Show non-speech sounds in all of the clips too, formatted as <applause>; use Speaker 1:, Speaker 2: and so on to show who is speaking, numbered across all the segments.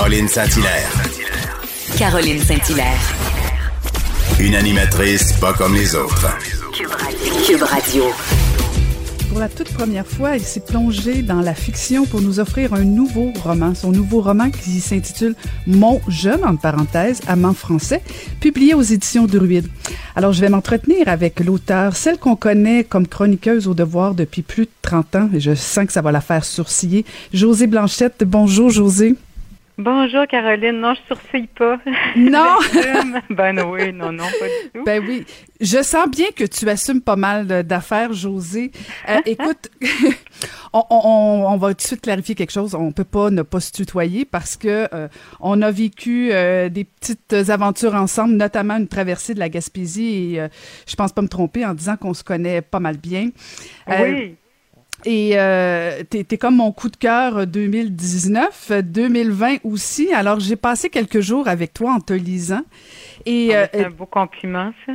Speaker 1: Caroline Saint-Hilaire.
Speaker 2: Caroline Saint-Hilaire.
Speaker 1: Une animatrice pas comme les autres.
Speaker 2: Cube Radio.
Speaker 3: Pour la toute première fois, il s'est plongé dans la fiction pour nous offrir un nouveau roman. Son nouveau roman qui s'intitule Mon jeune, en parenthèse, amant français, publié aux éditions Druide. Alors, je vais m'entretenir avec l'auteur, celle qu'on connaît comme chroniqueuse au devoir depuis plus de 30 ans, et je sens que ça va la faire sourciller. José Blanchette. Bonjour, José.
Speaker 4: Bonjour Caroline, non, je sourcille pas.
Speaker 3: Non. <laughs>
Speaker 4: ben oui, non, non, pas du tout.
Speaker 3: Ben oui, je sens bien que tu assumes pas mal d'affaires, José. Euh, <laughs> écoute, <laughs> on, on, on, va tout de suite clarifier quelque chose. On peut pas ne pas se tutoyer parce que euh, on a vécu euh, des petites aventures ensemble, notamment une traversée de la Gaspésie. Et je pense pas me tromper en disant qu'on se connaît pas mal bien.
Speaker 4: oui.
Speaker 3: Et euh, t'es es comme mon coup de cœur 2019, 2020 aussi. Alors j'ai passé quelques jours avec toi en te lisant.
Speaker 4: Et ah, c'est un beau compliment ça.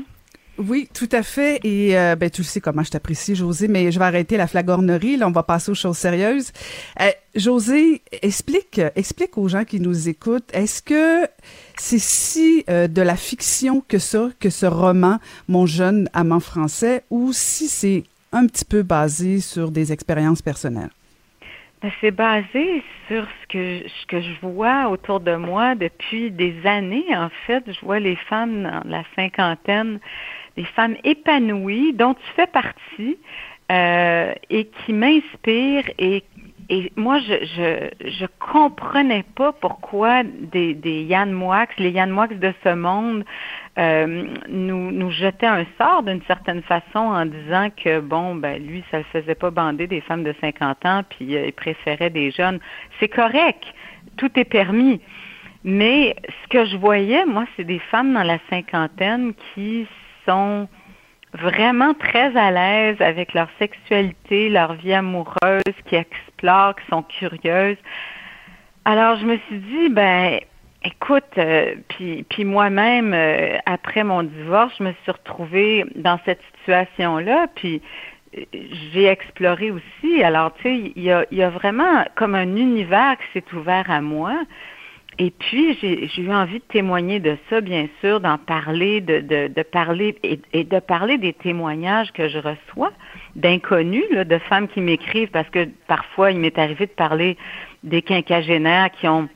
Speaker 3: Oui, tout à fait. Et euh, ben tu le sais comment je t'apprécie, José. Mais je vais arrêter la flagornerie. Là, on va passer aux choses sérieuses. Euh, José, explique, explique aux gens qui nous écoutent. Est-ce que c'est si euh, de la fiction que ça, que ce roman, Mon jeune amant français, ou si c'est un petit peu basé sur des expériences personnelles?
Speaker 4: Ben, c'est basé sur ce que, je vois autour de moi depuis des années. En fait, je vois les femmes dans la cinquantaine, des femmes épanouies dont tu fais partie euh, et qui m'inspirent et et moi, je, je, je comprenais pas pourquoi des, des Yann Moix, les Yann Moix de ce monde, euh, nous, nous jetaient un sort d'une certaine façon en disant que, bon, ben lui, ça ne faisait pas bander des femmes de 50 ans, puis euh, il préférait des jeunes. C'est correct, tout est permis. Mais ce que je voyais, moi, c'est des femmes dans la cinquantaine qui sont vraiment très à l'aise avec leur sexualité, leur vie amoureuse, qui explorent, qui sont curieuses. Alors, je me suis dit, ben, écoute, euh, puis, puis moi-même, euh, après mon divorce, je me suis retrouvée dans cette situation-là, puis euh, j'ai exploré aussi. Alors, tu sais, il y a, y a vraiment comme un univers qui s'est ouvert à moi. Et puis, j'ai eu envie de témoigner de ça, bien sûr, d'en parler, de, de, parler et, et, de parler des témoignages que je reçois d'inconnus, de femmes qui m'écrivent, parce que parfois, il m'est arrivé de parler des quinquagénaires qui ont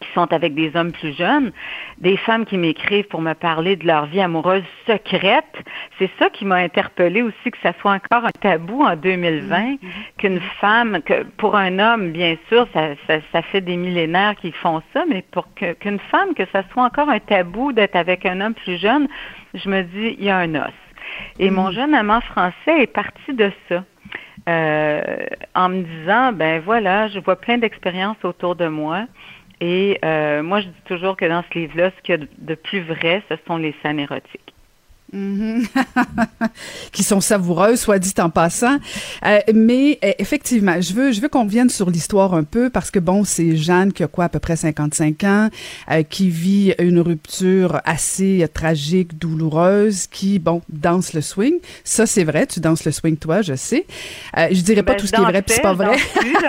Speaker 4: qui sont avec des hommes plus jeunes, des femmes qui m'écrivent pour me parler de leur vie amoureuse secrète. C'est ça qui m'a interpellée aussi, que ça soit encore un tabou en 2020, mm-hmm. qu'une femme, que pour un homme, bien sûr, ça, ça, ça fait des millénaires qu'ils font ça, mais pour qu'une femme, que ça soit encore un tabou d'être avec un homme plus jeune, je me dis, il y a un os. Et mon mm-hmm. jeune amant français est parti de ça. Euh, en me disant, ben voilà, je vois plein d'expériences autour de moi. Et euh, moi, je dis toujours que dans ce livre-là, ce qu'il y a de plus vrai, ce sont les scènes érotiques.
Speaker 3: Mhm. <laughs> qui sont savoureuses, soit dit en passant. Euh, mais euh, effectivement, je veux, je veux qu'on vienne sur l'histoire un peu parce que bon, c'est Jeanne qui a quoi à peu près 55 ans, euh, qui vit une rupture assez tragique, douloureuse, qui bon danse le swing. Ça c'est vrai, tu danses le swing toi, je sais. je dirais pas
Speaker 4: ben,
Speaker 3: tout ce qui est vrai, puis c'est pas vrai.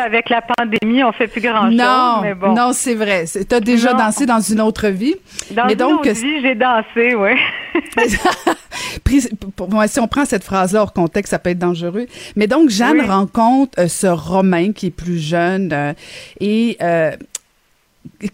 Speaker 4: avec la pandémie, on fait plus grand chose.
Speaker 3: Non,
Speaker 4: mais bon.
Speaker 3: non, c'est vrai. Tu as déjà dansé dans une autre vie.
Speaker 4: Dans
Speaker 3: mais
Speaker 4: une
Speaker 3: donc,
Speaker 4: autre vie, j'ai dansé, oui. <laughs> <laughs>
Speaker 3: si on prend cette phrase-là hors contexte, ça peut être dangereux. Mais donc, Jeanne rencontre euh, ce Romain qui est plus jeune euh, et euh,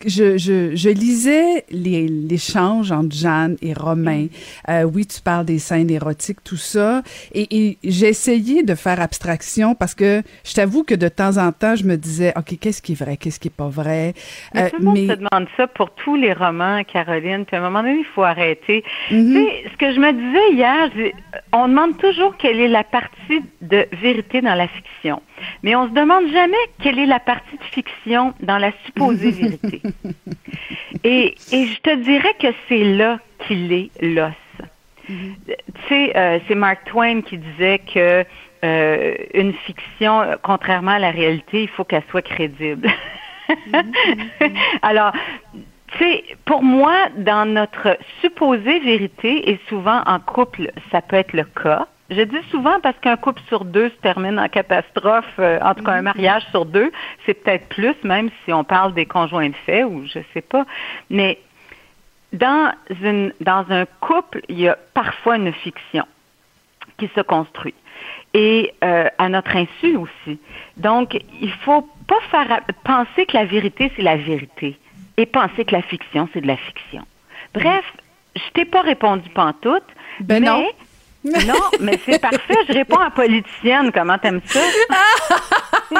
Speaker 3: je, je, je, lisais l'échange entre Jeanne et Romain. Euh, oui, tu parles des scènes érotiques, tout ça. Et, et j'ai essayé de faire abstraction parce que je t'avoue que de temps en temps, je me disais, OK, qu'est-ce qui est vrai, qu'est-ce qui est pas vrai?
Speaker 4: Mais euh, tout le monde se demande ça pour tous les romans, Caroline. Puis à un moment donné, il faut arrêter. Mm-hmm. Tu sais, ce que je me disais hier, on demande toujours quelle est la partie de vérité dans la fiction. Mais on se demande jamais quelle est la partie de fiction dans la supposée vérité. <laughs> Et, et je te dirais que c'est là qu'il est l'os. Tu sais, euh, c'est Mark Twain qui disait que euh, une fiction, contrairement à la réalité, il faut qu'elle soit crédible. <laughs> Alors, tu sais, pour moi, dans notre supposée vérité, et souvent en couple, ça peut être le cas, Je dis souvent parce qu'un couple sur deux se termine en catastrophe, euh, en tout cas un mariage sur deux, c'est peut-être plus, même si on parle des conjoints de fait ou je sais pas. Mais dans une dans un couple, il y a parfois une fiction qui se construit et euh, à notre insu aussi. Donc, il faut pas faire penser que la vérité c'est la vérité et penser que la fiction c'est de la fiction. Bref, je t'ai pas répondu pantoute,
Speaker 3: ben
Speaker 4: mais
Speaker 3: non.
Speaker 4: Non, mais c'est parfait. Je réponds à politicienne. Comment t'aimes ça? <laughs>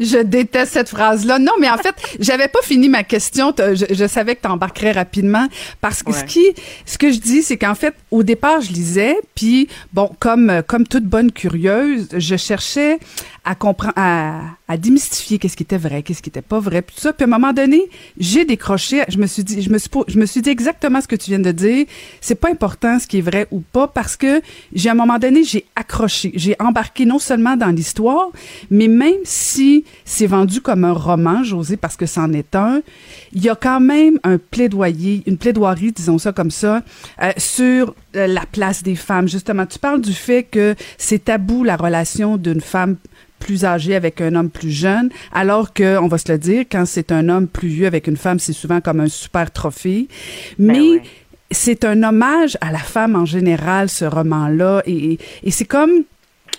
Speaker 3: je déteste cette phrase-là. Non, mais en fait, j'avais pas fini ma question. Je, je savais que tu embarquerais rapidement parce que
Speaker 4: Ouais.
Speaker 3: ce qui, ce que je dis, c'est qu'en fait, au départ, je lisais, puis bon, comme comme toute bonne curieuse, je cherchais à comprendre, à, à démystifier qu'est-ce qui était vrai, qu'est-ce qui était pas vrai, puis tout ça. Puis à un moment donné, j'ai décroché. Je me suis dit, je me suis, je me suis dit exactement ce que tu viens de dire. C'est pas important ce qui est vrai ou pas parce que j'ai à un moment donné, j'ai accroché, j'ai embarqué non seulement dans l'histoire, mais même si c'est vendu comme un roman, José, parce que c'en est un, il y a quand même un plaidoyer, une plaidoirie, disons ça comme ça, euh, sur euh, la place des femmes. Justement, tu parles du fait que c'est tabou la relation d'une femme plus âgée avec un homme plus jeune, alors que, on va se le dire, quand c'est un homme plus vieux avec une femme, c'est souvent comme un super trophée. Mais
Speaker 4: Ben ouais.
Speaker 3: c'est un hommage à la femme en général, ce roman-là, et- et c'est comme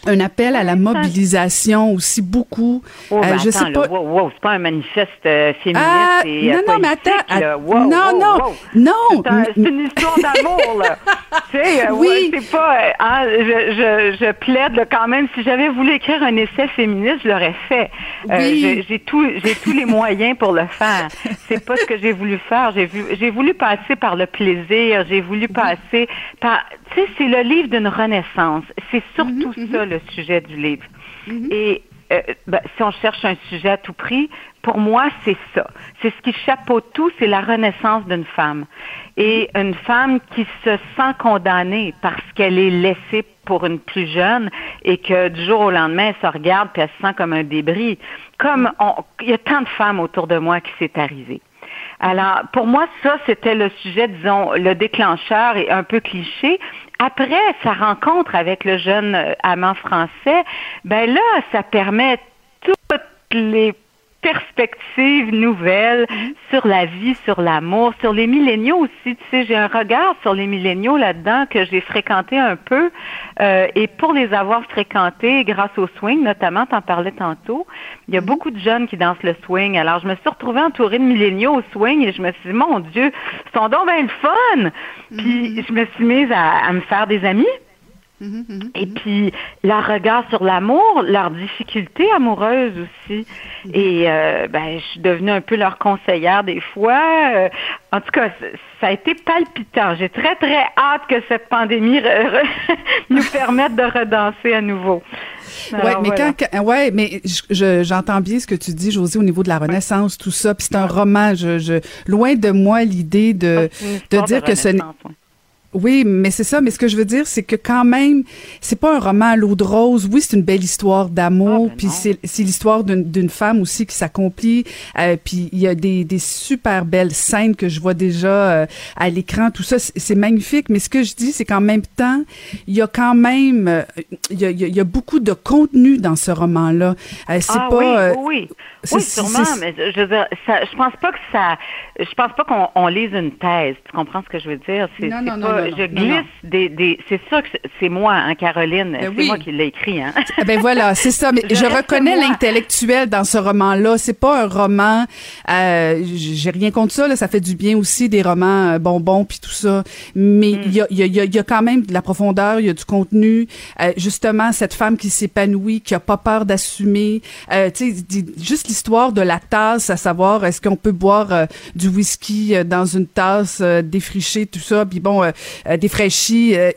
Speaker 3: un appel à la mobilisation aussi beaucoup.
Speaker 4: Oh,
Speaker 3: Euh,
Speaker 4: ben
Speaker 3: je
Speaker 4: attends,
Speaker 3: sais pas.
Speaker 4: wow, wow, c'est pas un manifeste euh, féministe
Speaker 3: Ah,
Speaker 4: et euh,
Speaker 3: non, non, mais attends,
Speaker 4: Wow,
Speaker 3: non, non, non,
Speaker 4: C'est un- une histoire d'amour, là. <laughs> tu sais, euh,
Speaker 3: Oui.
Speaker 4: ouais, c'est pas. euh, hein, je, je, je plaide là, quand même. Si j'avais voulu écrire un essai féministe, je l'aurais fait. Euh,
Speaker 3: Oui.
Speaker 4: j'ai- tout, j'ai tous les moyens pour le faire. C'est pas ce que j'ai voulu faire. J'ai vu, j'ai voulu passer par le plaisir. J'ai voulu passer par. Tu sais, c'est le livre d'une renaissance. C'est surtout ça le sujet du livre. Et euh, ben, si on cherche un sujet à tout prix, pour moi, c'est ça. C'est ce qui chapeaute tout, c'est la renaissance d'une femme. Et une femme qui se sent condamnée parce qu'elle est laissée pour une plus jeune et que du jour au lendemain, elle se regarde puis elle se sent comme un débris. Comme il y a tant de femmes autour de moi qui s'est arrivé. Alors, pour moi, ça, c'était le sujet, disons, le déclencheur et un peu cliché. Après sa rencontre avec le jeune euh, amant français, ben là, ça permet toutes les perspectives nouvelles sur la vie, sur l'amour, sur les milléniaux aussi. Tu sais, j'ai un regard sur les milléniaux là-dedans que j'ai fréquenté un peu. Euh, et pour les avoir fréquentés grâce au swing, notamment, t'en parlais tantôt, il y a beaucoup de jeunes qui dansent le swing. Alors, je me suis retrouvée entourée de milléniaux au swing et je me suis dit, mon Dieu, ils sont donc bien le fun! Puis, je me suis mise à, à me faire des amis. Et puis, leur regard sur l'amour, leurs difficultés amoureuses aussi. Et euh, ben, je suis devenue un peu leur conseillère des fois. Euh, en tout cas, ça a été palpitant. J'ai très, très hâte que cette pandémie <laughs> nous permette de redanser à nouveau.
Speaker 3: Ouais,
Speaker 4: Alors,
Speaker 3: mais
Speaker 4: voilà.
Speaker 3: quand, ouais, mais je- je- j'entends bien ce que tu dis, José, au niveau de la Renaissance, tout ça. Puis c'est un roman. Je, je, loin de moi l'idée de,
Speaker 4: une
Speaker 3: de dire que ce n'est. Oui, mais c'est ça. Mais ce que je veux dire, c'est que quand même, c'est pas un roman à l'eau de rose. Oui, c'est une belle histoire d'amour.
Speaker 4: Ah, ben
Speaker 3: puis c'est l'histoire d'une d'une femme aussi qui s'accomplit. Euh, puis il y a des, des super belles scènes que je vois déjà euh, à l'écran. Tout ça, c'est magnifique. Mais ce que je dis, c'est qu'en même temps, il y a quand même, euh, il y a, y a- y a beaucoup de contenu dans ce roman-là. Euh, c'est
Speaker 4: ah,
Speaker 3: pas.
Speaker 4: oui,
Speaker 3: euh,
Speaker 4: oui, oui, sûrement, mais je veux dire, ça, je pense pas que ça, je pense pas qu'on on lise une thèse. Tu comprends ce que je veux dire?
Speaker 3: Non,
Speaker 4: c'est
Speaker 3: non, non,
Speaker 4: pas-
Speaker 3: non, non,
Speaker 4: je glisse des, des, c'est sûr que c'est, moi, hein, Caroline,
Speaker 3: Ben
Speaker 4: c'est
Speaker 3: oui.
Speaker 4: moi qui l'ai écrit, hein.
Speaker 3: Ah ben voilà, c'est ça. Mais
Speaker 4: Je
Speaker 3: reconnais l'intellectuel dans ce roman-là. C'est pas un roman. Euh, J'ai rien contre ça. Là, ça fait du bien aussi des romans euh, bonbons puis tout ça. Mais
Speaker 4: Mm.
Speaker 3: il y, a, il y, a, il y a- y a quand même de la profondeur. Il y a du contenu. Euh, justement, cette femme qui s'épanouit, qui a pas peur d'assumer. Euh, tu sais, juste l'histoire de la tasse, à savoir est-ce qu'on peut boire euh, du whisky euh, dans une tasse défrichée, tout ça. Puis bon, euh, défraîchie. euh,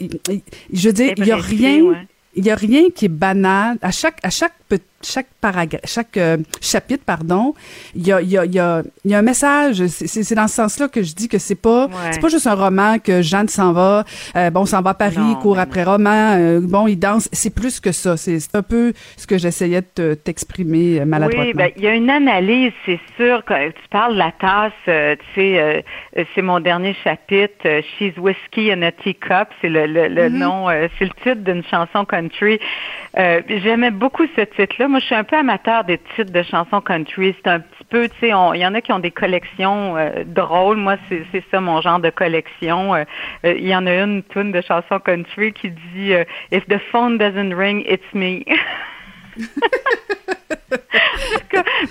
Speaker 3: je veux dire, il y a rien.
Speaker 4: ouais.
Speaker 3: Il a rien qui est banal. À chaque, à chaque pe- chaque paragraphe, chaque euh, chapitre, pardon, il y a, il y a, il y a, y a un message. C'est dans ce sens-là que je dis que c'est pas, c'est pas juste un roman que Jeanne s'en va, euh, bon, s'en va à Paris, court après roman, euh, bon, il danse. C'est plus que ça. C'est un peu ce que j'essayais de t'exprimer maladroitement.
Speaker 4: Oui, ben, il y a une analyse, c'est sûr. Quand tu parles de la tasse, tu sais, c'est mon dernier chapitre, She's Whiskey in a Teacup, c'est le, le, le mm-hmm. nom, c'est le titre d'une chanson country. J'aimais beaucoup ce titre-là moi, je suis un peu amateur des titres de chansons country. C'est un petit peu, tu sais, il y en a qui ont des collections euh, drôles. Moi, c'est ça mon genre de collection. Euh, euh, il y en a une tune de chansons country qui dit If the phone doesn't ring, it's me. <laughs> <laughs>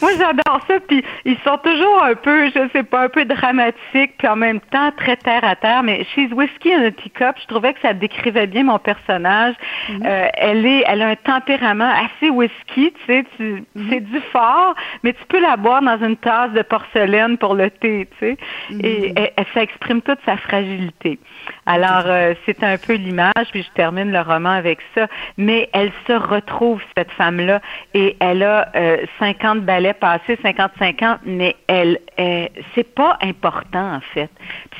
Speaker 4: moi, j'adore ça. Puis ils sont toujours un peu, je sais pas, un peu dramatiques, puis en même temps très terre à terre. Mais She's Whiskey in a Teacup, je trouvais que ça décrivait bien mon personnage. Mm-hmm. euh, elle est, elle a un tempérament assez whisky, tu sais. Tu, mm-hmm. C'est du fort, mais tu peux la boire dans une tasse de porcelaine pour le thé, tu sais. Mm-hmm. Et elle, ça exprime toute sa fragilité. Alors, euh, c'est un peu l'image, puis je termine le roman avec ça. Mais elle se retrouve, cette femme-là, et elle a euh, 50 ballets passés, 55 ans, mais elle, c'est pas important en fait.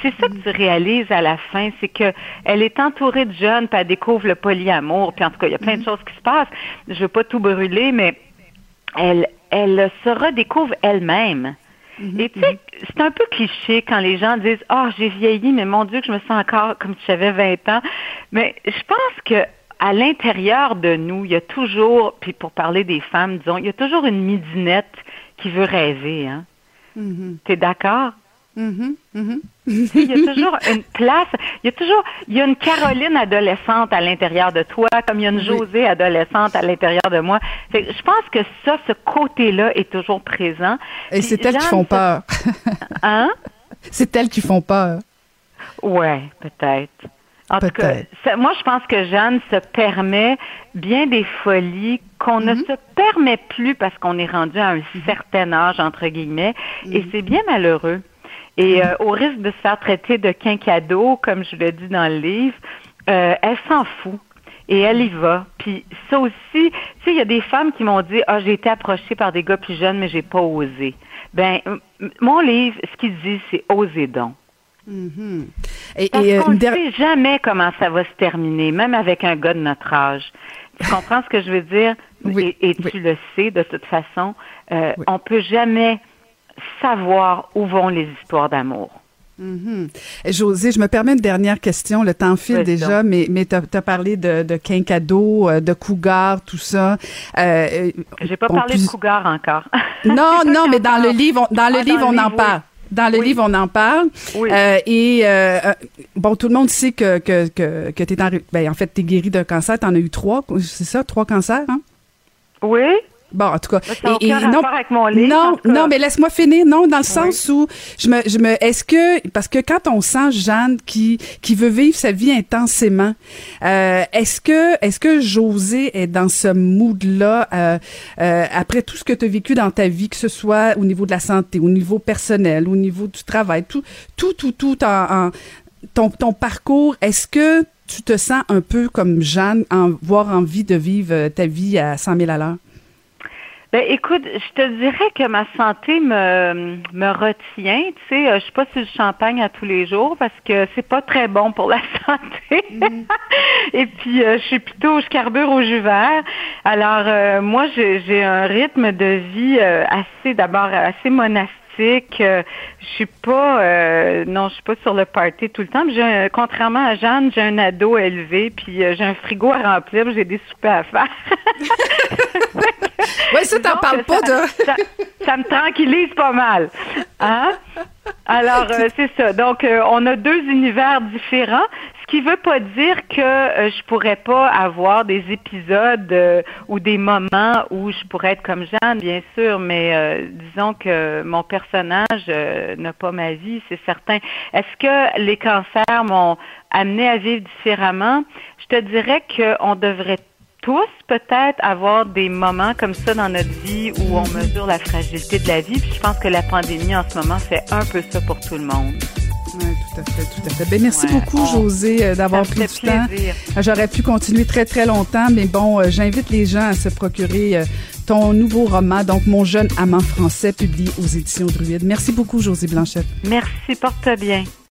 Speaker 4: C'est ça que tu réalises à la fin, c'est que elle est entourée de jeunes, puis elle découvre le polyamour, puis en tout cas, il y a plein de choses qui se passent. Je veux pas tout brûler, mais elle, elle se redécouvre elle-même. Et tu sais, c'est un peu cliché quand les gens disent Ah, oh, j'ai vieilli, mais mon Dieu, que je me sens encore comme si j'avais 20 ans. Mais je pense que à l'intérieur de nous, il y a toujours, puis pour parler des femmes, disons, il y a toujours une midinette qui veut rêver. Hein? Mm-hmm. T'es d'accord? Mm-hmm. Mm-hmm. il y a toujours une place, il y a toujours, il y a une Caroline adolescente à l'intérieur de toi, comme il y a une Josée adolescente à l'intérieur de moi. je pense que ça, ce côté-là est toujours présent.
Speaker 3: Et c'est elles qui font peur.
Speaker 4: hein?
Speaker 3: C'est elles qui font peur.
Speaker 4: Ouais, peut-être. En tout cas, moi, je pense que Jeanne se permet bien des folies qu'on ne mhm. se permet plus parce qu'on est rendu à un certain âge, entre guillemets, et c'est bien malheureux. Et euh, au risque de se faire traiter de quinquado, comme je le dis dans le livre, euh, elle s'en fout. Et elle y va. Puis ça aussi, tu sais, il y a des femmes qui m'ont dit, ah, j'ai été approchée par des gars plus jeunes, mais j'ai pas osé. Ben, mon livre, ce qu'il dit, c'est oser donc.
Speaker 3: Mm-hmm.
Speaker 4: Et, Parce euh, qu'on ne sait jamais comment ça va se terminer, même avec un gars de notre âge. Tu comprends ce que je veux dire? Oui, et, tu le sais de toute façon. Euh, On peut jamais savoir où vont les histoires d'amour.
Speaker 3: José, je me permets une dernière question. Le temps file déjà, mais, mais tu as, parlé de, de Quincado, euh, de Cougar, tout ça.
Speaker 4: Euh, J'ai pas parlé de Cougar encore.
Speaker 3: Non, <laughs> non, mais dans le livre, dans le ah, livre, on en parle. Dans le livre, on en parle. Euh, et euh, euh, bon, tout le monde sait que que que, que t'es en ben, en fait t'es guéri d'un cancer. T'en as eu trois, c'est ça, trois cancers, hein?
Speaker 4: Oui.
Speaker 3: Bon, en tout cas,
Speaker 4: ça et, non, avec mon livre,
Speaker 3: non, non, mais laisse-moi finir. Non, dans le sens où je me, je me, est-ce que parce que quand on sent Jeanne qui qui veut vivre sa vie intensément, euh, est-ce que est-ce que José est dans ce mood-là euh, euh, après tout ce que tu as vécu dans ta vie, que ce soit au niveau de la santé, au niveau personnel, au niveau du travail, tout, tout, tout, tout en, en ton ton parcours. Est-ce que tu te sens un peu comme Jeanne, en voir envie de vivre ta vie à 100 000 à l'heure?
Speaker 4: Ben écoute, je te dirais que ma santé me, me retient. Tu sais, euh, je suis pas sur le champagne à tous les jours parce que c'est pas très bon pour la <laughs> santé. Mm. Et puis euh, je suis plutôt, je carbure au jus vert. Alors euh, moi, j'ai un rythme de vie assez, d'abord assez monastique je suis pas, euh, non, je suis pas sur le party tout le temps. J'ai, contrairement à Jeanne, j'ai un ado élevé, puis euh, j'ai un frigo à remplir, j'ai des soupers à faire. <laughs> <laughs>
Speaker 3: oui, ça t'en parles pas,
Speaker 4: ça, ça, ça, me tranquillise pas mal, hein? Alors euh, <laughs> c'est ça. Donc on a deux univers différents qui veut pas dire que euh, je pourrais pas avoir des épisodes euh, ou des moments où je pourrais être comme Jeanne, bien sûr, mais euh, disons que mon personnage n'a pas ma vie, c'est certain. Est-ce que les cancers m'ont amené à vivre différemment? Je te dirais qu'on devrait tous peut-être avoir des moments comme ça dans notre vie où on mesure la fragilité de la vie. Puis je pense que la pandémie en ce moment fait un peu ça pour tout le monde.
Speaker 3: Oui, tout à fait, tout à fait. Ben, merci beaucoup, José, euh, d'avoir pris du temps. J'aurais pu continuer très, très longtemps, mais bon, euh, j'invite les gens à se procurer euh, ton nouveau roman, donc Mon jeune amant français, publié aux éditions Druide. Merci beaucoup, Josie Blanchette.
Speaker 4: Merci, porte bien.